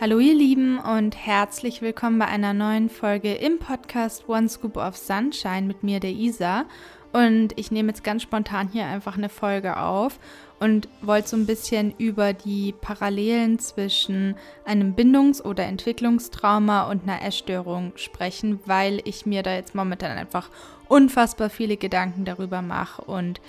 Hallo ihr Lieben und herzlich willkommen bei einer neuen Folge im Podcast One Scoop of Sunshine mit mir, der Isa. Und ich nehme jetzt ganz spontan hier einfach eine Folge auf und wollte so ein bisschen über die Parallelen zwischen einem Bindungs- oder Entwicklungstrauma und einer Essstörung sprechen, weil ich mir da jetzt momentan einfach unfassbar viele Gedanken darüber mache und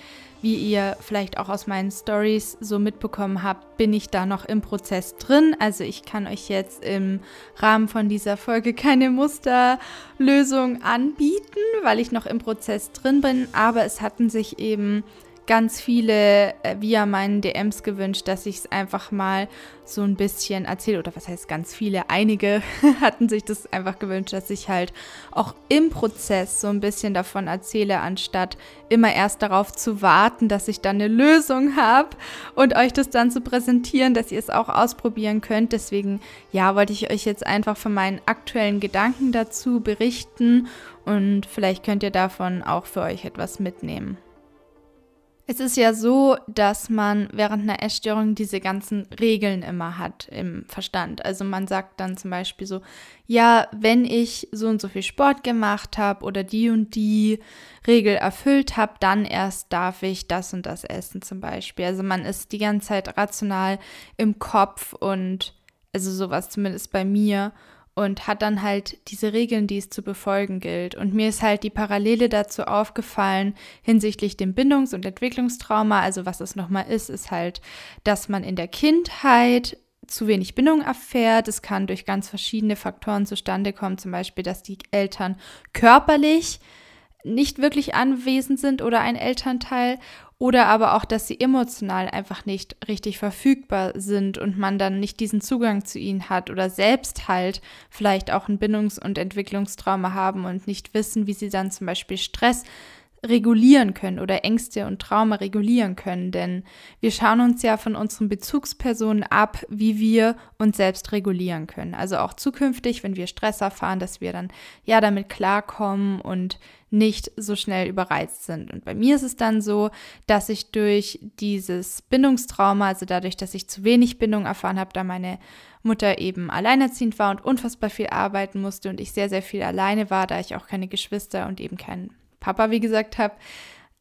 wie ihr vielleicht auch aus meinen Stories so mitbekommen habt, bin ich da noch im Prozess drin. Also ich kann euch jetzt im Rahmen von dieser Folge keine Musterlösung anbieten, weil ich noch im Prozess drin bin. Aber es hatten sich eben ganz viele äh, via meinen DMs gewünscht, dass ich es einfach mal so ein bisschen erzähle. Oder was heißt ganz viele? Einige hatten sich das einfach gewünscht, dass ich halt auch im Prozess so ein bisschen davon erzähle, anstatt immer erst darauf zu warten, dass ich dann eine Lösung habe und euch das dann zu präsentieren, dass ihr es auch ausprobieren könnt. Deswegen, ja, wollte ich euch jetzt einfach von meinen aktuellen Gedanken dazu berichten und vielleicht könnt ihr davon auch für euch etwas mitnehmen. Es ist ja so, dass man während einer Essstörung diese ganzen Regeln immer hat im Verstand. Also man sagt dann zum Beispiel so, ja, wenn ich so und so viel Sport gemacht habe oder die und die Regel erfüllt habe, dann erst darf ich das und das essen zum Beispiel. Also man ist die ganze Zeit rational im Kopf und also sowas zumindest bei mir und hat dann halt diese Regeln, die es zu befolgen gilt. Und mir ist halt die Parallele dazu aufgefallen hinsichtlich dem Bindungs- und Entwicklungstrauma. Also was es nochmal ist, ist halt, dass man in der Kindheit zu wenig Bindung erfährt. Es kann durch ganz verschiedene Faktoren zustande kommen, zum Beispiel, dass die Eltern körperlich nicht wirklich anwesend sind oder ein Elternteil oder aber auch, dass sie emotional einfach nicht richtig verfügbar sind und man dann nicht diesen Zugang zu ihnen hat oder selbst halt vielleicht auch ein Bindungs- und Entwicklungstrauma haben und nicht wissen, wie sie dann zum Beispiel Stress regulieren können oder Ängste und Trauma regulieren können. Denn wir schauen uns ja von unseren Bezugspersonen ab, wie wir uns selbst regulieren können. Also auch zukünftig, wenn wir Stress erfahren, dass wir dann ja damit klarkommen und nicht so schnell überreizt sind. Und bei mir ist es dann so, dass ich durch dieses Bindungstrauma, also dadurch, dass ich zu wenig Bindung erfahren habe, da meine Mutter eben alleinerziehend war und unfassbar viel arbeiten musste und ich sehr, sehr viel alleine war, da ich auch keine Geschwister und eben keinen Papa, wie gesagt, habe,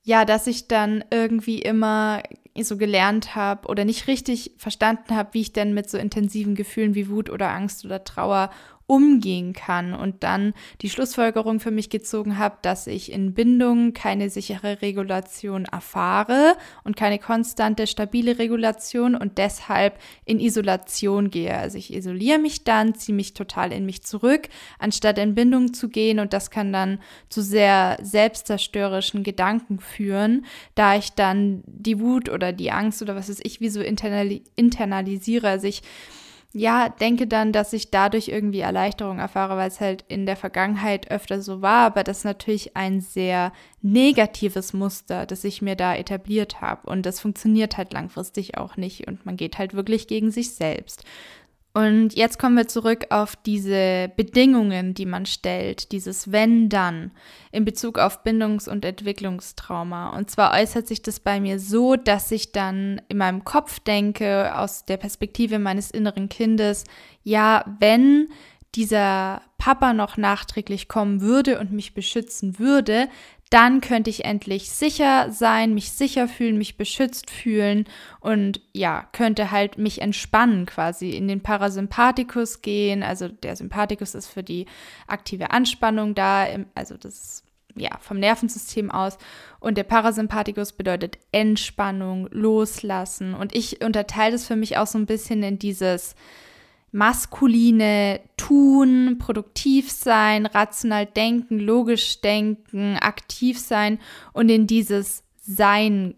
ja, dass ich dann irgendwie immer so gelernt habe oder nicht richtig verstanden habe, wie ich denn mit so intensiven Gefühlen wie Wut oder Angst oder Trauer umgehen kann und dann die Schlussfolgerung für mich gezogen habe, dass ich in Bindungen keine sichere Regulation erfahre und keine konstante, stabile Regulation und deshalb in Isolation gehe. Also ich isoliere mich dann, ziehe mich total in mich zurück, anstatt in Bindung zu gehen und das kann dann zu sehr selbstzerstörerischen Gedanken führen, da ich dann die Wut oder die Angst oder was weiß ich wie so internalisiere. Also ich ja, denke dann, dass ich dadurch irgendwie Erleichterung erfahre, weil es halt in der Vergangenheit öfter so war, aber das ist natürlich ein sehr negatives Muster, das ich mir da etabliert habe und das funktioniert halt langfristig auch nicht und man geht halt wirklich gegen sich selbst. Und jetzt kommen wir zurück auf diese Bedingungen, die man stellt, dieses wenn dann in Bezug auf Bindungs- und Entwicklungstrauma. Und zwar äußert sich das bei mir so, dass ich dann in meinem Kopf denke, aus der Perspektive meines inneren Kindes, ja, wenn dieser Papa noch nachträglich kommen würde und mich beschützen würde, dann könnte ich endlich sicher sein, mich sicher fühlen, mich beschützt fühlen und ja, könnte halt mich entspannen quasi, in den Parasympathikus gehen. Also der Sympathikus ist für die aktive Anspannung da, also das ja, vom Nervensystem aus. Und der Parasympathikus bedeutet Entspannung, Loslassen. Und ich unterteile das für mich auch so ein bisschen in dieses, maskuline Tun, produktiv sein, rational denken, logisch denken, aktiv sein und in dieses Sein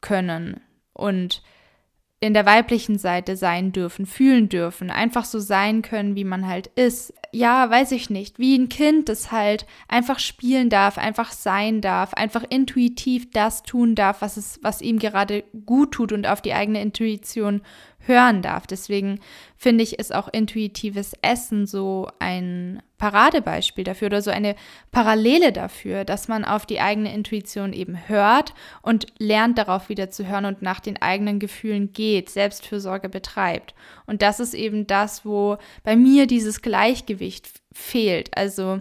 können und in der weiblichen Seite sein dürfen, fühlen dürfen, einfach so sein können, wie man halt ist. Ja, weiß ich nicht, wie ein Kind, das halt einfach spielen darf, einfach sein darf, einfach intuitiv das tun darf, was es, was ihm gerade gut tut und auf die eigene Intuition hören darf. Deswegen finde ich, ist auch intuitives Essen so ein Paradebeispiel dafür oder so eine Parallele dafür, dass man auf die eigene Intuition eben hört und lernt darauf wieder zu hören und nach den eigenen Gefühlen geht, Selbstfürsorge betreibt. Und das ist eben das, wo bei mir dieses Gleichgewicht fehlt. Also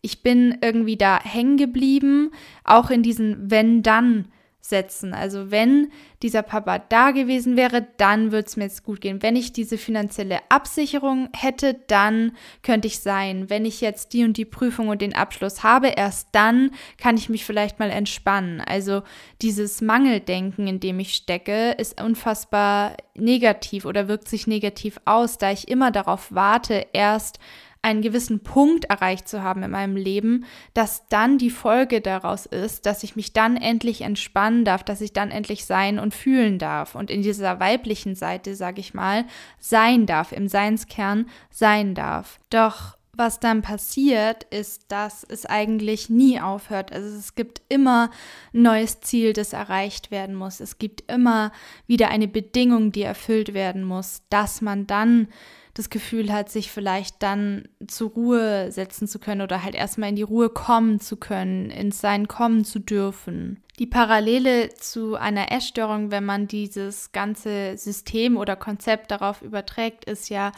ich bin irgendwie da hängen geblieben, auch in diesen Wenn-Dann setzen. Also wenn dieser Papa da gewesen wäre, dann würde es mir jetzt gut gehen. Wenn ich diese finanzielle Absicherung hätte, dann könnte ich sein. Wenn ich jetzt die und die Prüfung und den Abschluss habe, erst dann kann ich mich vielleicht mal entspannen. Also dieses Mangeldenken, in dem ich stecke, ist unfassbar negativ oder wirkt sich negativ aus, da ich immer darauf warte, erst einen gewissen Punkt erreicht zu haben in meinem Leben, dass dann die Folge daraus ist, dass ich mich dann endlich entspannen darf, dass ich dann endlich sein und fühlen darf und in dieser weiblichen Seite, sage ich mal, sein darf, im Seinskern sein darf. Doch was dann passiert, ist, dass es eigentlich nie aufhört. Also es gibt immer ein neues Ziel, das erreicht werden muss. Es gibt immer wieder eine Bedingung, die erfüllt werden muss, dass man dann das Gefühl hat, sich vielleicht dann zur Ruhe setzen zu können oder halt erstmal in die Ruhe kommen zu können, ins Sein kommen zu dürfen. Die Parallele zu einer Essstörung, wenn man dieses ganze System oder Konzept darauf überträgt, ist ja,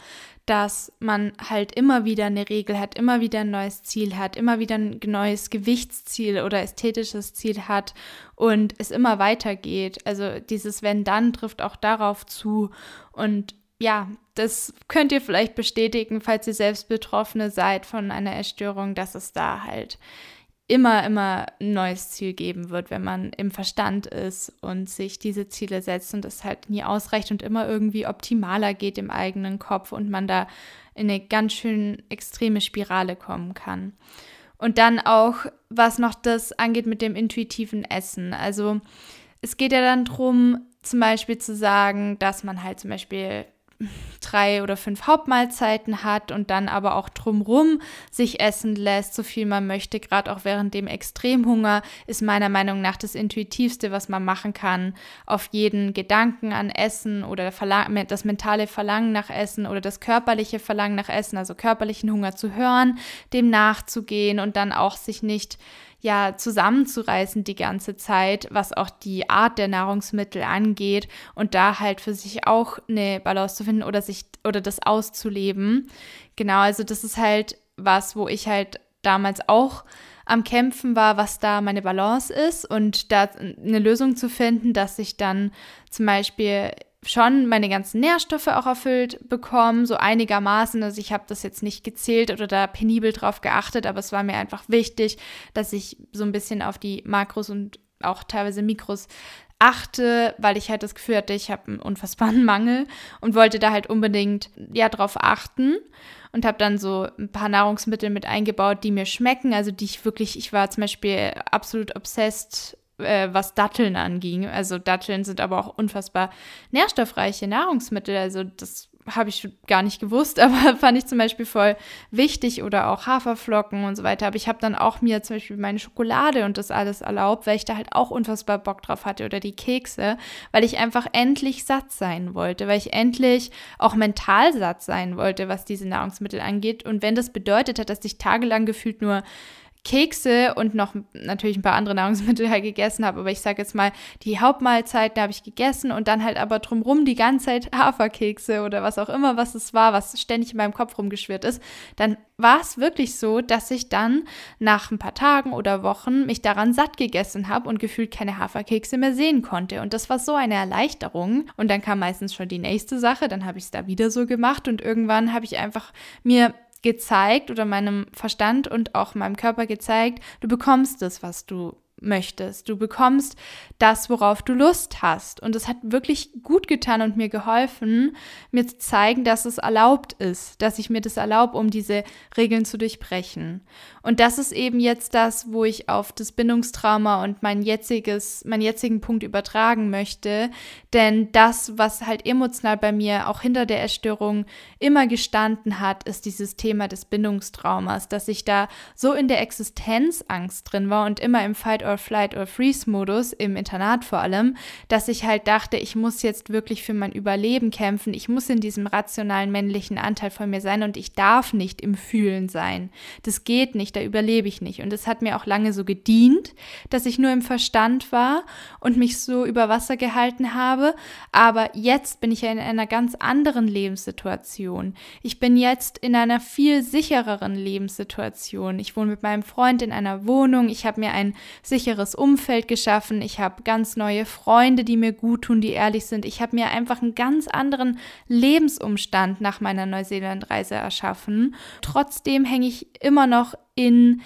dass man halt immer wieder eine Regel hat, immer wieder ein neues Ziel hat, immer wieder ein neues Gewichtsziel oder ästhetisches Ziel hat und es immer weitergeht. Also dieses Wenn dann trifft auch darauf zu und ja, das könnt ihr vielleicht bestätigen, falls ihr selbst Betroffene seid von einer Essstörung, dass es da halt immer, immer ein neues Ziel geben wird, wenn man im Verstand ist und sich diese Ziele setzt und es halt nie ausreicht und immer irgendwie optimaler geht im eigenen Kopf und man da in eine ganz schön extreme Spirale kommen kann. Und dann auch, was noch das angeht mit dem intuitiven Essen. Also es geht ja dann darum, zum Beispiel zu sagen, dass man halt zum Beispiel drei oder fünf Hauptmahlzeiten hat und dann aber auch drumrum sich essen lässt, so viel man möchte, gerade auch während dem Extremhunger, ist meiner Meinung nach das Intuitivste, was man machen kann, auf jeden Gedanken an Essen oder das mentale Verlangen nach Essen oder das körperliche Verlangen nach Essen, also körperlichen Hunger zu hören, dem nachzugehen und dann auch sich nicht ja zusammenzureißen die ganze Zeit, was auch die Art der Nahrungsmittel angeht und da halt für sich auch eine Balance zu finden oder sich oder das auszuleben. Genau, also das ist halt was, wo ich halt damals auch am Kämpfen war, was da meine Balance ist und da eine Lösung zu finden, dass ich dann zum Beispiel schon meine ganzen Nährstoffe auch erfüllt bekommen, so einigermaßen. Also ich habe das jetzt nicht gezählt oder da penibel drauf geachtet, aber es war mir einfach wichtig, dass ich so ein bisschen auf die Makros und auch teilweise Mikros achte, weil ich halt das Gefühl hatte, ich habe einen unfassbaren Mangel und wollte da halt unbedingt ja drauf achten und habe dann so ein paar Nahrungsmittel mit eingebaut, die mir schmecken, also die ich wirklich, ich war zum Beispiel absolut obsessed äh, was Datteln anging. Also Datteln sind aber auch unfassbar nährstoffreiche Nahrungsmittel. Also das habe ich gar nicht gewusst, aber fand ich zum Beispiel voll wichtig oder auch Haferflocken und so weiter. Aber ich habe dann auch mir zum Beispiel meine Schokolade und das alles erlaubt, weil ich da halt auch unfassbar Bock drauf hatte oder die Kekse, weil ich einfach endlich satt sein wollte, weil ich endlich auch mental satt sein wollte, was diese Nahrungsmittel angeht. Und wenn das bedeutet hat, dass ich tagelang gefühlt nur Kekse und noch natürlich ein paar andere Nahrungsmittel halt gegessen habe. Aber ich sage jetzt mal, die Hauptmahlzeiten habe ich gegessen und dann halt aber drumrum die ganze Zeit Haferkekse oder was auch immer, was es war, was ständig in meinem Kopf rumgeschwirrt ist. Dann war es wirklich so, dass ich dann nach ein paar Tagen oder Wochen mich daran satt gegessen habe und gefühlt keine Haferkekse mehr sehen konnte. Und das war so eine Erleichterung. Und dann kam meistens schon die nächste Sache, dann habe ich es da wieder so gemacht und irgendwann habe ich einfach mir gezeigt oder meinem Verstand und auch meinem Körper gezeigt, du bekommst es, was du möchtest. Du bekommst das, worauf du Lust hast. Und es hat wirklich gut getan und mir geholfen, mir zu zeigen, dass es erlaubt ist, dass ich mir das erlaube, um diese Regeln zu durchbrechen. Und das ist eben jetzt das, wo ich auf das Bindungstrauma und mein jetziges, meinen jetzigen Punkt übertragen möchte. Denn das, was halt emotional bei mir auch hinter der Erstörung immer gestanden hat, ist dieses Thema des Bindungstraumas, dass ich da so in der Existenzangst drin war und immer im Fight or Flight or Freeze Modus, im Internat vor allem, dass ich halt dachte, ich muss jetzt wirklich für mein Überleben kämpfen, ich muss in diesem rationalen männlichen Anteil von mir sein und ich darf nicht im Fühlen sein. Das geht nicht, da überlebe ich nicht. Und es hat mir auch lange so gedient, dass ich nur im Verstand war und mich so über Wasser gehalten habe. Aber jetzt bin ich ja in einer ganz anderen Lebenssituation. Ich bin jetzt in einer viel sichereren Lebenssituation. Ich wohne mit meinem Freund in einer Wohnung. Ich habe mir ein sicheres Umfeld geschaffen. Ich habe ganz neue Freunde, die mir gut tun, die ehrlich sind. Ich habe mir einfach einen ganz anderen Lebensumstand nach meiner Neuseeland-Reise erschaffen. Trotzdem hänge ich immer noch in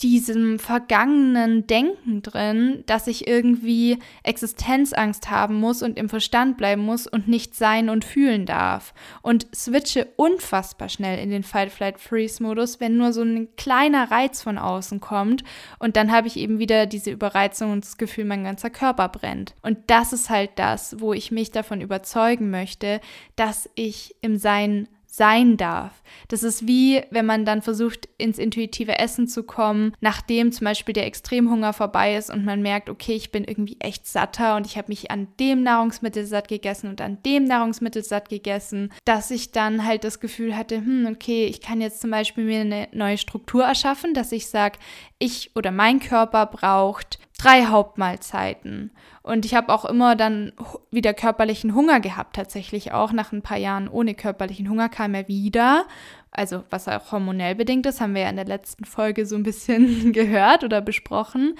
diesem vergangenen Denken drin, dass ich irgendwie Existenzangst haben muss und im Verstand bleiben muss und nicht sein und fühlen darf. Und switche unfassbar schnell in den Fight, Flight, Freeze-Modus, wenn nur so ein kleiner Reiz von außen kommt. Und dann habe ich eben wieder diese Überreizung und das Gefühl, mein ganzer Körper brennt. Und das ist halt das, wo ich mich davon überzeugen möchte, dass ich im Sein sein darf. Das ist wie, wenn man dann versucht, ins intuitive Essen zu kommen, nachdem zum Beispiel der Extremhunger vorbei ist und man merkt, okay, ich bin irgendwie echt satter und ich habe mich an dem Nahrungsmittel satt gegessen und an dem Nahrungsmittel satt gegessen, dass ich dann halt das Gefühl hatte, hm, okay, ich kann jetzt zum Beispiel mir eine neue Struktur erschaffen, dass ich sage, ich oder mein Körper braucht drei Hauptmahlzeiten. Und ich habe auch immer dann wieder körperlichen Hunger gehabt, tatsächlich auch. Nach ein paar Jahren ohne körperlichen Hunger kam er wieder. Also, was auch hormonell bedingt ist, haben wir ja in der letzten Folge so ein bisschen gehört oder besprochen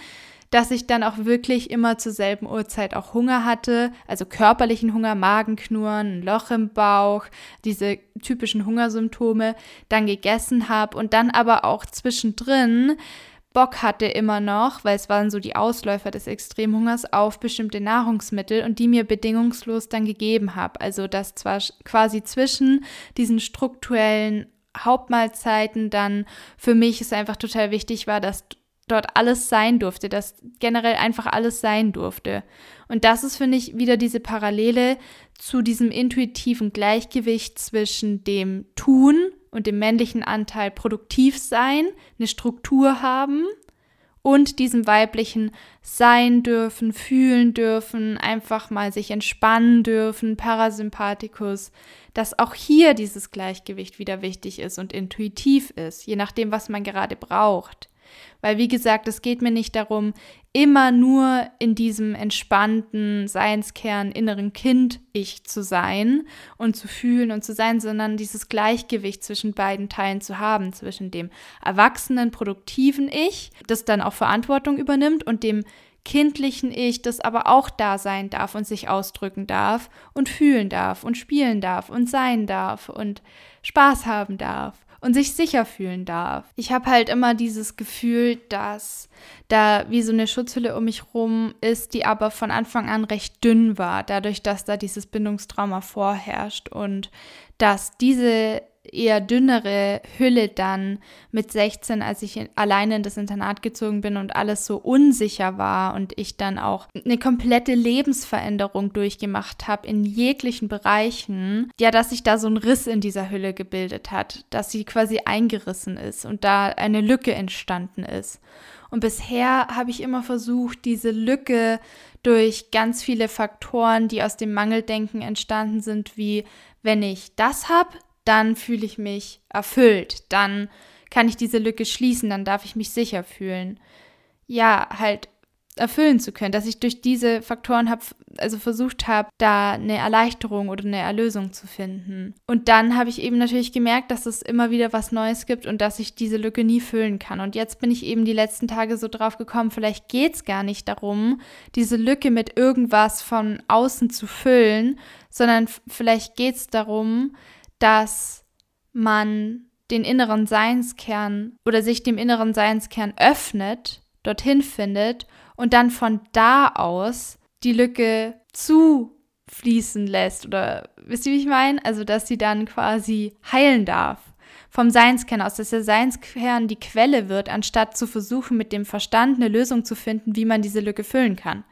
dass ich dann auch wirklich immer zur selben Uhrzeit auch Hunger hatte, also körperlichen Hunger, Magenknurren, ein Loch im Bauch, diese typischen Hungersymptome, dann gegessen habe und dann aber auch zwischendrin Bock hatte immer noch, weil es waren so die Ausläufer des Extremhungers auf bestimmte Nahrungsmittel und die mir bedingungslos dann gegeben habe. Also dass zwar quasi zwischen diesen strukturellen Hauptmahlzeiten dann für mich es einfach total wichtig war, dass dort alles sein durfte, dass generell einfach alles sein durfte. Und das ist, finde ich, wieder diese Parallele zu diesem intuitiven Gleichgewicht zwischen dem Tun und dem männlichen Anteil produktiv sein, eine Struktur haben und diesem weiblichen sein dürfen, fühlen dürfen, einfach mal sich entspannen dürfen, Parasympathikus, dass auch hier dieses Gleichgewicht wieder wichtig ist und intuitiv ist, je nachdem, was man gerade braucht. Weil, wie gesagt, es geht mir nicht darum, immer nur in diesem entspannten Seinskern inneren Kind-Ich zu sein und zu fühlen und zu sein, sondern dieses Gleichgewicht zwischen beiden Teilen zu haben, zwischen dem erwachsenen, produktiven Ich, das dann auch Verantwortung übernimmt, und dem kindlichen Ich, das aber auch da sein darf und sich ausdrücken darf und fühlen darf und spielen darf und sein darf und Spaß haben darf und sich sicher fühlen darf. Ich habe halt immer dieses Gefühl, dass da wie so eine Schutzhülle um mich rum ist, die aber von Anfang an recht dünn war, dadurch, dass da dieses Bindungstrauma vorherrscht und dass diese eher dünnere Hülle dann mit 16, als ich alleine in das Internat gezogen bin und alles so unsicher war und ich dann auch eine komplette Lebensveränderung durchgemacht habe in jeglichen Bereichen, ja, dass sich da so ein Riss in dieser Hülle gebildet hat, dass sie quasi eingerissen ist und da eine Lücke entstanden ist. Und bisher habe ich immer versucht, diese Lücke durch ganz viele Faktoren, die aus dem Mangeldenken entstanden sind, wie wenn ich das habe, dann fühle ich mich erfüllt, dann kann ich diese Lücke schließen, dann darf ich mich sicher fühlen. Ja, halt erfüllen zu können, dass ich durch diese Faktoren habe, also versucht habe, da eine Erleichterung oder eine Erlösung zu finden. Und dann habe ich eben natürlich gemerkt, dass es immer wieder was Neues gibt und dass ich diese Lücke nie füllen kann. Und jetzt bin ich eben die letzten Tage so drauf gekommen, vielleicht geht es gar nicht darum, diese Lücke mit irgendwas von außen zu füllen, sondern vielleicht geht es darum, dass man den inneren Seinskern oder sich dem inneren Seinskern öffnet, dorthin findet und dann von da aus die Lücke zufließen lässt. Oder wisst ihr, wie ich meine? Also, dass sie dann quasi heilen darf vom Seinskern aus, dass der Seinskern die Quelle wird, anstatt zu versuchen, mit dem Verstand eine Lösung zu finden, wie man diese Lücke füllen kann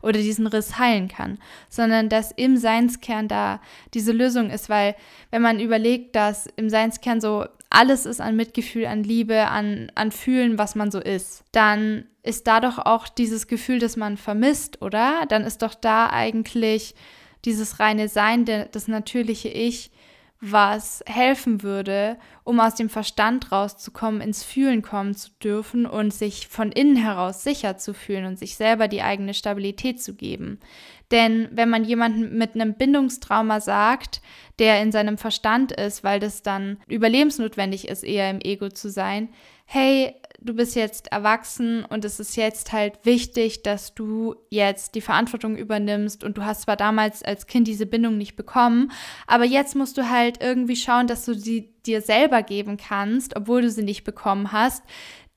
oder diesen Riss heilen kann, sondern dass im Seinskern da diese Lösung ist, weil wenn man überlegt, dass im Seinskern so alles ist an Mitgefühl, an Liebe, an, an Fühlen, was man so ist, dann ist da doch auch dieses Gefühl, das man vermisst, oder? Dann ist doch da eigentlich dieses reine Sein, das natürliche Ich, was helfen würde, um aus dem Verstand rauszukommen, ins Fühlen kommen zu dürfen und sich von innen heraus sicher zu fühlen und sich selber die eigene Stabilität zu geben. Denn wenn man jemanden mit einem Bindungstrauma sagt, der in seinem Verstand ist, weil das dann überlebensnotwendig ist, eher im Ego zu sein, hey, du bist jetzt erwachsen und es ist jetzt halt wichtig, dass du jetzt die Verantwortung übernimmst und du hast zwar damals als Kind diese Bindung nicht bekommen, aber jetzt musst du halt irgendwie schauen, dass du sie dir selber geben kannst, obwohl du sie nicht bekommen hast,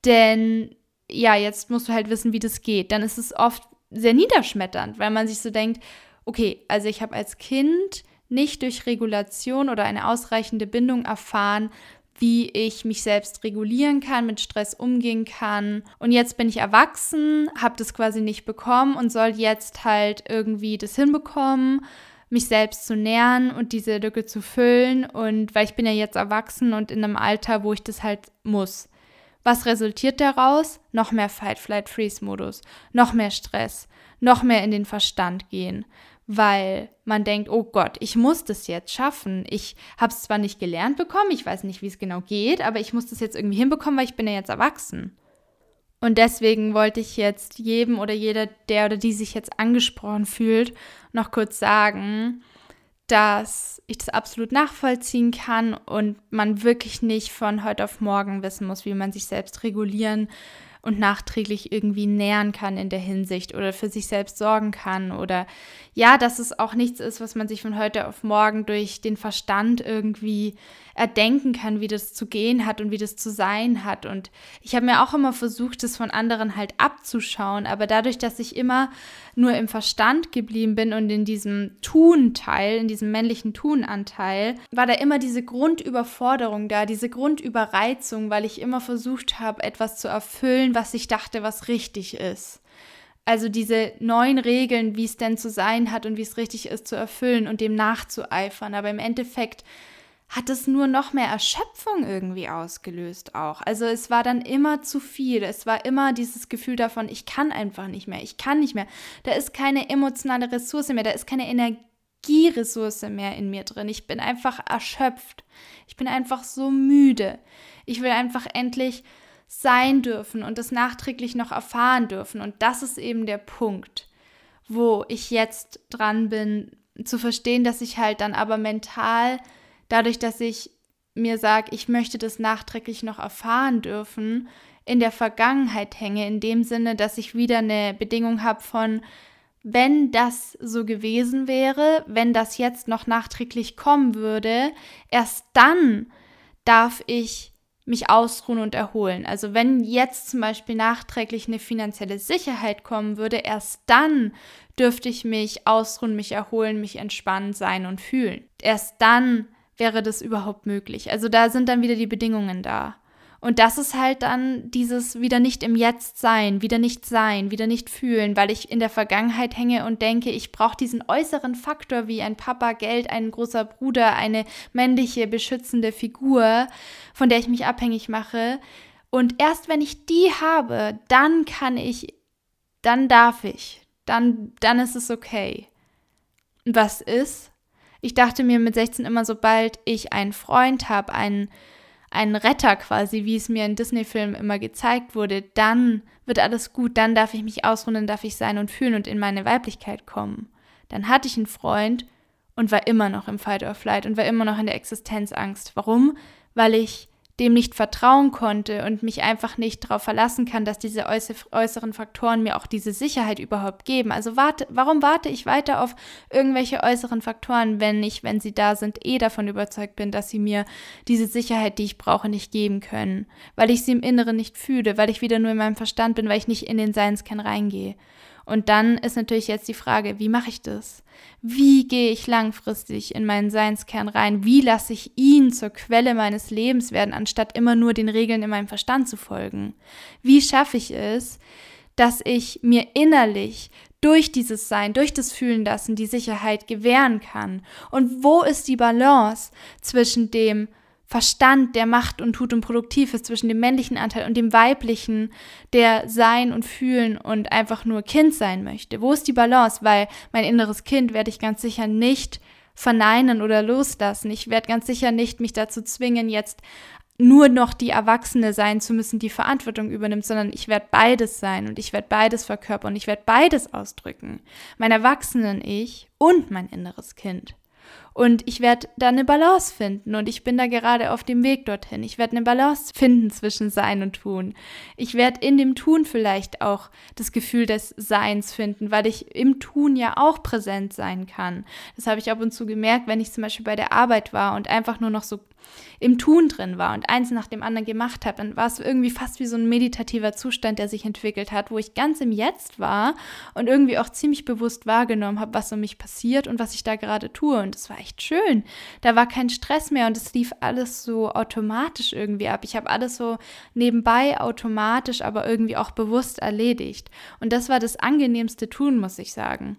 denn ja, jetzt musst du halt wissen, wie das geht. Dann ist es oft sehr niederschmetternd, weil man sich so denkt, okay, also ich habe als Kind nicht durch Regulation oder eine ausreichende Bindung erfahren, wie ich mich selbst regulieren kann, mit Stress umgehen kann. Und jetzt bin ich erwachsen, habe das quasi nicht bekommen und soll jetzt halt irgendwie das hinbekommen, mich selbst zu nähern und diese Lücke zu füllen. Und weil ich bin ja jetzt erwachsen und in einem Alter, wo ich das halt muss. Was resultiert daraus? Noch mehr Fight-Flight-Freeze-Modus, noch mehr Stress, noch mehr in den Verstand gehen weil man denkt, oh Gott, ich muss das jetzt schaffen. Ich habe es zwar nicht gelernt bekommen, ich weiß nicht, wie es genau geht, aber ich muss das jetzt irgendwie hinbekommen, weil ich bin ja jetzt erwachsen. Und deswegen wollte ich jetzt jedem oder jeder, der oder die sich jetzt angesprochen fühlt, noch kurz sagen, dass ich das absolut nachvollziehen kann und man wirklich nicht von heute auf morgen wissen muss, wie man sich selbst regulieren und nachträglich irgendwie nähern kann in der Hinsicht oder für sich selbst sorgen kann oder ja, dass es auch nichts ist, was man sich von heute auf morgen durch den Verstand irgendwie erdenken kann, wie das zu gehen hat und wie das zu sein hat. Und ich habe mir auch immer versucht, das von anderen halt abzuschauen, aber dadurch, dass ich immer nur im Verstand geblieben bin und in diesem Tun-Teil, in diesem männlichen Tun-Anteil, war da immer diese Grundüberforderung da, diese Grundüberreizung, weil ich immer versucht habe, etwas zu erfüllen, was ich dachte, was richtig ist. Also diese neuen Regeln, wie es denn zu sein hat und wie es richtig ist, zu erfüllen und dem nachzueifern. Aber im Endeffekt hat es nur noch mehr Erschöpfung irgendwie ausgelöst auch. Also es war dann immer zu viel. Es war immer dieses Gefühl davon, ich kann einfach nicht mehr, ich kann nicht mehr. Da ist keine emotionale Ressource mehr, da ist keine Energieressource mehr in mir drin. Ich bin einfach erschöpft. Ich bin einfach so müde. Ich will einfach endlich sein dürfen und das nachträglich noch erfahren dürfen. Und das ist eben der Punkt, wo ich jetzt dran bin, zu verstehen, dass ich halt dann aber mental, dadurch, dass ich mir sage, ich möchte das nachträglich noch erfahren dürfen, in der Vergangenheit hänge, in dem Sinne, dass ich wieder eine Bedingung habe von, wenn das so gewesen wäre, wenn das jetzt noch nachträglich kommen würde, erst dann darf ich mich ausruhen und erholen. Also wenn jetzt zum Beispiel nachträglich eine finanzielle Sicherheit kommen würde, erst dann dürfte ich mich ausruhen, mich erholen, mich entspannen sein und fühlen. Erst dann wäre das überhaupt möglich. Also da sind dann wieder die Bedingungen da. Und das ist halt dann dieses wieder nicht im Jetzt sein, wieder nicht sein, wieder nicht fühlen, weil ich in der Vergangenheit hänge und denke, ich brauche diesen äußeren Faktor wie ein Papa, Geld, ein großer Bruder, eine männliche, beschützende Figur, von der ich mich abhängig mache. Und erst wenn ich die habe, dann kann ich, dann darf ich, dann, dann ist es okay. Was ist? Ich dachte mir mit 16 immer, sobald ich einen Freund habe, einen ein Retter quasi, wie es mir in Disney-Filmen immer gezeigt wurde, dann wird alles gut, dann darf ich mich ausruhen, darf ich sein und fühlen und in meine Weiblichkeit kommen. Dann hatte ich einen Freund und war immer noch im Fight or Flight und war immer noch in der Existenzangst. Warum? Weil ich dem nicht vertrauen konnte und mich einfach nicht darauf verlassen kann, dass diese äußeren Faktoren mir auch diese Sicherheit überhaupt geben. Also warte, warum warte ich weiter auf irgendwelche äußeren Faktoren, wenn ich, wenn sie da sind, eh davon überzeugt bin, dass sie mir diese Sicherheit, die ich brauche, nicht geben können, weil ich sie im Inneren nicht fühle, weil ich wieder nur in meinem Verstand bin, weil ich nicht in den Seinskern reingehe. Und dann ist natürlich jetzt die Frage, wie mache ich das? Wie gehe ich langfristig in meinen Seinskern rein? Wie lasse ich ihn zur Quelle meines Lebens werden, anstatt immer nur den Regeln in meinem Verstand zu folgen? Wie schaffe ich es, dass ich mir innerlich durch dieses Sein, durch das Fühlen lassen die Sicherheit gewähren kann? Und wo ist die Balance zwischen dem Verstand, der macht und tut und produktiv ist, zwischen dem männlichen Anteil und dem weiblichen, der sein und fühlen und einfach nur Kind sein möchte? Wo ist die Balance? Weil mein inneres Kind werde ich ganz sicher nicht verneinen oder loslassen. Ich werde ganz sicher nicht mich dazu zwingen, jetzt nur noch die Erwachsene sein zu müssen, die Verantwortung übernimmt, sondern ich werde beides sein und ich werde beides verkörpern und ich werde beides ausdrücken. Mein Erwachsenen-Ich und mein inneres Kind. Und ich werde da eine Balance finden und ich bin da gerade auf dem Weg dorthin. Ich werde eine Balance finden zwischen Sein und Tun. Ich werde in dem Tun vielleicht auch das Gefühl des Seins finden, weil ich im Tun ja auch präsent sein kann. Das habe ich ab und zu gemerkt, wenn ich zum Beispiel bei der Arbeit war und einfach nur noch so im Tun drin war und eins nach dem anderen gemacht habe, dann war es irgendwie fast wie so ein meditativer Zustand, der sich entwickelt hat, wo ich ganz im Jetzt war und irgendwie auch ziemlich bewusst wahrgenommen habe, was um mich passiert und was ich da gerade tue. Und es war echt schön. Da war kein Stress mehr und es lief alles so automatisch irgendwie ab. Ich habe alles so nebenbei automatisch, aber irgendwie auch bewusst erledigt. Und das war das angenehmste Tun, muss ich sagen.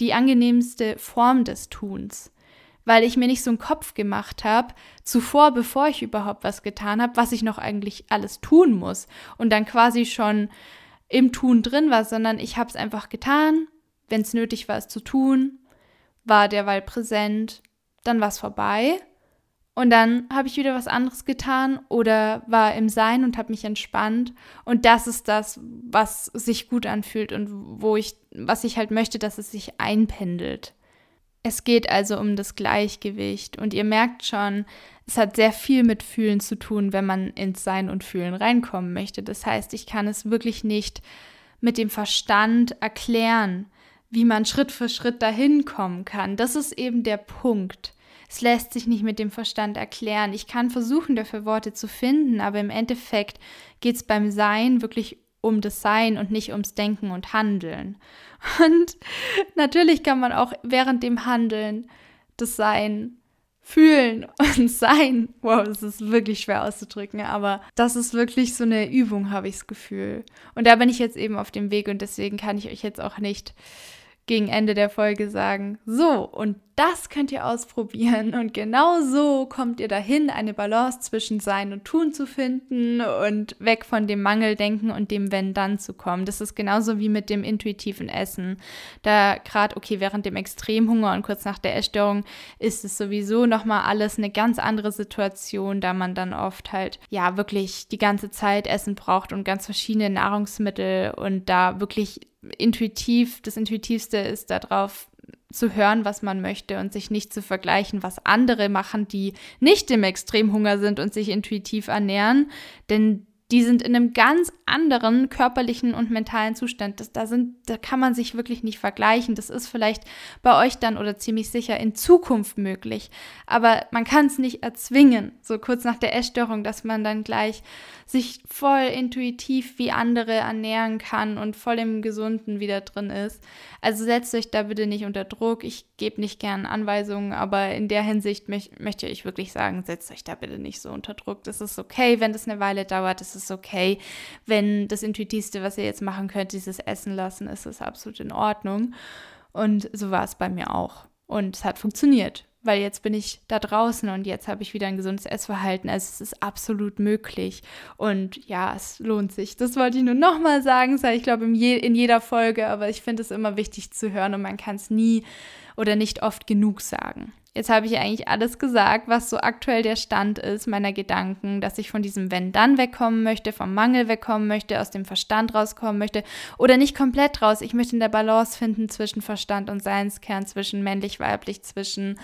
Die angenehmste Form des Tuns weil ich mir nicht so einen Kopf gemacht habe, zuvor, bevor ich überhaupt was getan habe, was ich noch eigentlich alles tun muss und dann quasi schon im Tun drin war, sondern ich habe es einfach getan, wenn es nötig war, es zu tun, war derweil präsent, dann war es vorbei und dann habe ich wieder was anderes getan oder war im Sein und habe mich entspannt. Und das ist das, was sich gut anfühlt und wo ich, was ich halt möchte, dass es sich einpendelt. Es geht also um das Gleichgewicht und ihr merkt schon, es hat sehr viel mit Fühlen zu tun, wenn man ins Sein und Fühlen reinkommen möchte. Das heißt, ich kann es wirklich nicht mit dem Verstand erklären, wie man Schritt für Schritt dahin kommen kann. Das ist eben der Punkt. Es lässt sich nicht mit dem Verstand erklären. Ich kann versuchen, dafür Worte zu finden, aber im Endeffekt geht es beim Sein wirklich um das Sein und nicht ums Denken und Handeln. Und natürlich kann man auch während dem Handeln das Sein fühlen und sein. Wow, das ist wirklich schwer auszudrücken, aber das ist wirklich so eine Übung, habe ich das Gefühl. Und da bin ich jetzt eben auf dem Weg und deswegen kann ich euch jetzt auch nicht gegen Ende der Folge sagen, so, und das könnt ihr ausprobieren. Und genau so kommt ihr dahin, eine Balance zwischen Sein und Tun zu finden und weg von dem Mangeldenken und dem Wenn-Dann zu kommen. Das ist genauso wie mit dem intuitiven Essen. Da gerade, okay, während dem Extremhunger und kurz nach der Essstörung ist es sowieso nochmal alles eine ganz andere Situation, da man dann oft halt, ja, wirklich die ganze Zeit Essen braucht und ganz verschiedene Nahrungsmittel und da wirklich intuitiv, das Intuitivste ist darauf zu hören, was man möchte und sich nicht zu vergleichen, was andere machen, die nicht im Extremhunger sind und sich intuitiv ernähren. Denn die sind in einem ganz anderen körperlichen und mentalen Zustand. Das, da, sind, da kann man sich wirklich nicht vergleichen. Das ist vielleicht bei euch dann oder ziemlich sicher in Zukunft möglich. Aber man kann es nicht erzwingen, so kurz nach der Essstörung, dass man dann gleich sich voll intuitiv wie andere ernähren kann und voll im Gesunden wieder drin ist. Also setzt euch da bitte nicht unter Druck. Ich gebe nicht gern Anweisungen, aber in der Hinsicht möch, möchte ich wirklich sagen, setzt euch da bitte nicht so unter Druck. Das ist okay, wenn das eine Weile dauert. Das ist ist okay. Wenn das Intuitivste, was ihr jetzt machen könnt, dieses Essen lassen, ist es absolut in Ordnung. Und so war es bei mir auch. Und es hat funktioniert, weil jetzt bin ich da draußen und jetzt habe ich wieder ein gesundes Essverhalten. Also es ist absolut möglich. Und ja, es lohnt sich. Das wollte ich nur nochmal sagen, sage ich glaube in, je, in jeder Folge, aber ich finde es immer wichtig zu hören und man kann es nie oder nicht oft genug sagen. Jetzt habe ich eigentlich alles gesagt, was so aktuell der Stand ist meiner Gedanken, dass ich von diesem Wenn-Dann wegkommen möchte, vom Mangel wegkommen möchte, aus dem Verstand rauskommen möchte oder nicht komplett raus. Ich möchte in der Balance finden zwischen Verstand und Seinskern, zwischen männlich-weiblich, zwischen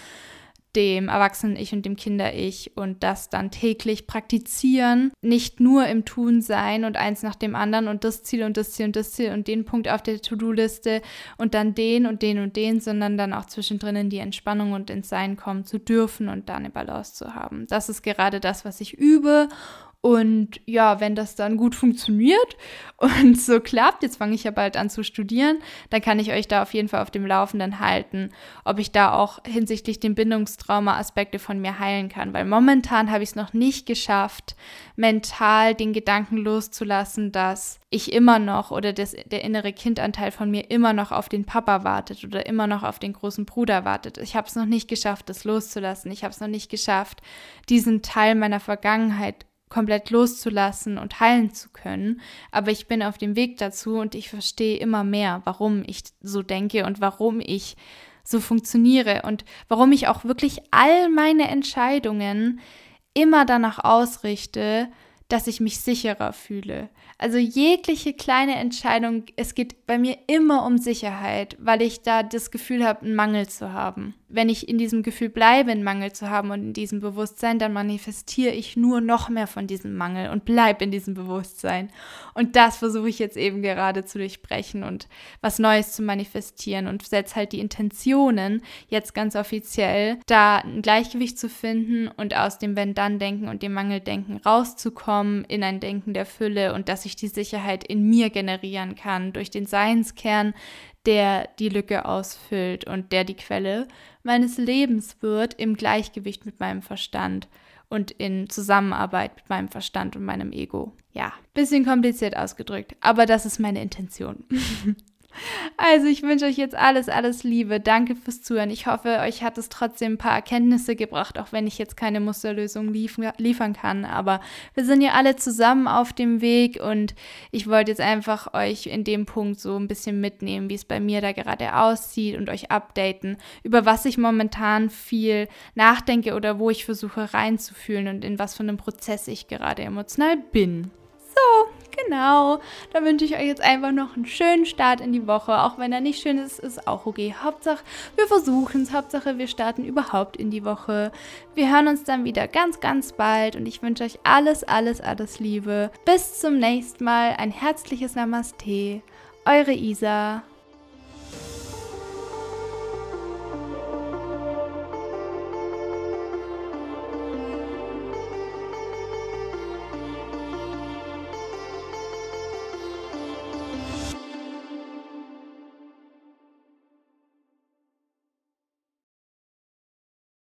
dem Erwachsenen-Ich und dem Kinder-Ich und das dann täglich praktizieren, nicht nur im Tun sein und eins nach dem anderen und das Ziel und das Ziel und das Ziel und den Punkt auf der To-Do-Liste und dann den und den und den, sondern dann auch zwischendrin in die Entspannung und ins Sein kommen zu dürfen und da eine Balance zu haben. Das ist gerade das, was ich übe Und ja, wenn das dann gut funktioniert und so klappt, jetzt fange ich ja bald an zu studieren, dann kann ich euch da auf jeden Fall auf dem Laufenden halten, ob ich da auch hinsichtlich den Bindungstrauma Aspekte von mir heilen kann. Weil momentan habe ich es noch nicht geschafft, mental den Gedanken loszulassen, dass ich immer noch oder das, der innere Kindanteil von mir immer noch auf den Papa wartet oder immer noch auf den großen Bruder wartet. Ich habe es noch nicht geschafft, das loszulassen. Ich habe es noch nicht geschafft, diesen Teil meiner Vergangenheit komplett loszulassen und heilen zu können. Aber ich bin auf dem Weg dazu und ich verstehe immer mehr, warum ich so denke und warum ich so funktioniere und warum ich auch wirklich all meine Entscheidungen immer danach ausrichte, dass ich mich sicherer fühle. Also jegliche kleine Entscheidung, es geht bei mir immer um Sicherheit, weil ich da das Gefühl habe, einen Mangel zu haben. Wenn ich in diesem Gefühl bleibe, einen Mangel zu haben und in diesem Bewusstsein, dann manifestiere ich nur noch mehr von diesem Mangel und bleibe in diesem Bewusstsein. Und das versuche ich jetzt eben gerade zu durchbrechen und was Neues zu manifestieren und setze halt die Intentionen jetzt ganz offiziell, da ein Gleichgewicht zu finden und aus dem Wenn-Dann-Denken und dem Mangeldenken rauszukommen in ein Denken der Fülle und dass ich die Sicherheit in mir generieren kann durch den Seinskern, der die Lücke ausfüllt und der die Quelle meines Lebens wird im Gleichgewicht mit meinem Verstand und in Zusammenarbeit mit meinem Verstand und meinem Ego. Ja, bisschen kompliziert ausgedrückt, aber das ist meine Intention. Also ich wünsche euch jetzt alles, alles Liebe. Danke fürs Zuhören. Ich hoffe, euch hat es trotzdem ein paar Erkenntnisse gebracht, auch wenn ich jetzt keine Musterlösung lief liefern kann. Aber wir sind ja alle zusammen auf dem Weg und ich wollte jetzt einfach euch in dem Punkt so ein bisschen mitnehmen, wie es bei mir da gerade aussieht und euch updaten, über was ich momentan viel nachdenke oder wo ich versuche reinzufühlen und in was für einem Prozess ich gerade emotional bin. Genau. Da wünsche ich euch jetzt einfach noch einen schönen Start in die Woche. Auch wenn er nicht schön ist, ist auch okay. Hauptsache, wir versuchen es. Hauptsache, wir starten überhaupt in die Woche. Wir hören uns dann wieder ganz, ganz bald und ich wünsche euch alles, alles, alles Liebe. Bis zum nächsten Mal. Ein herzliches Namaste. Eure Isa.